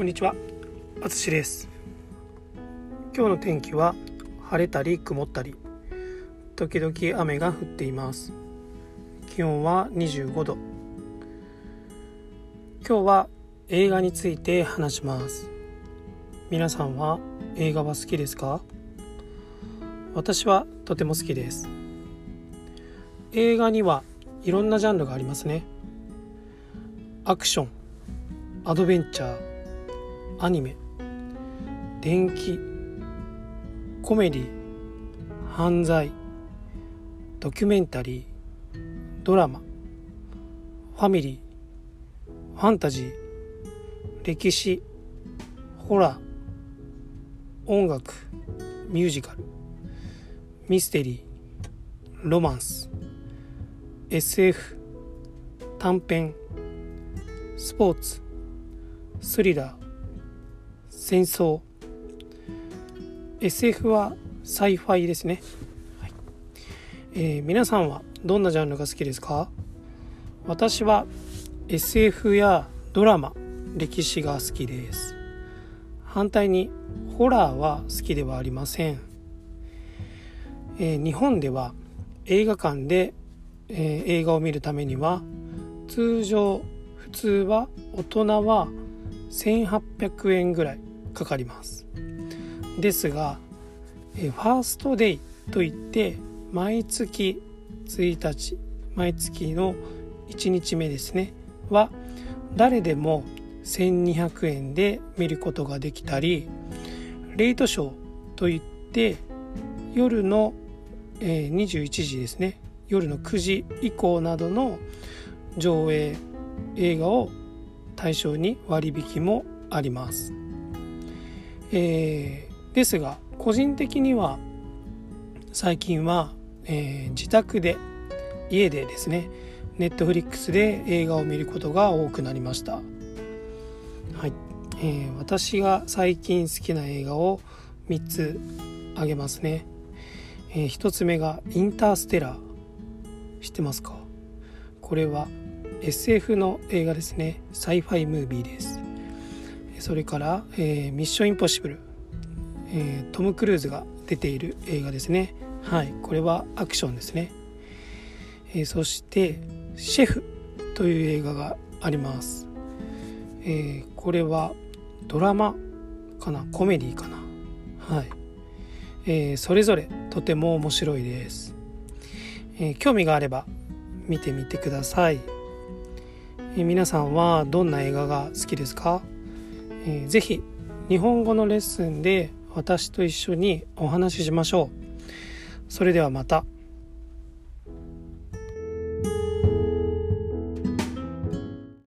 こんにちは、あつしです。今日の天気は晴れたり曇ったり。時々雨が降っています。気温は25度。今日は映画について話します。皆さんは映画は好きですか？私はとても好きです。映画にはいろんなジャンルがありますね。アクションアドベンチャーアニメ。電気コメディ犯罪ドキュメンタリードラマファミリーファンタジー歴史ホラー音楽ミュージカルミステリーロマンス SF 短編スポーツスリラー戦争。SF は sci-fi ですね、はい。えー、皆さんはどんなジャンルが好きですか？私は SF やドラマ歴史が好きです。反対にホラーは好きではありません、えー、日本では映画館で、えー、映画を見るためには通常普通は大人は1800円ぐらいかかりますですがファーストデイといって毎月1日毎月の1日目ですねは誰でも1200円で見ることができたりレイトショーといって夜の、え21時ですね夜の9時以降などの上映映画を対象に割引もあります。えー、ですが個人的には最近は、えー、自宅で家でですねネットフリックスで映画を見ることが多くなりました、はい。えー、私が最近好きな映画を3つ挙げますね、えー、1つ目が「インターステラー」知ってますか？これは SF の映画ですね。サイファイムービーです。それから、えー、ミッションインポッシブル、えー、トム・クルーズが出ている映画ですね。はいこれはアクションですね、えー、そしてシェフという映画があります、えー、これはドラマかな？コメディかな？はい、えー、それぞれとても面白いです、えー、興味があれば見てみてください、え、皆さんはどんな映画が好きですか？えー、ぜひ日本語のレッスンで私と一緒にお話ししましょう。それではまた。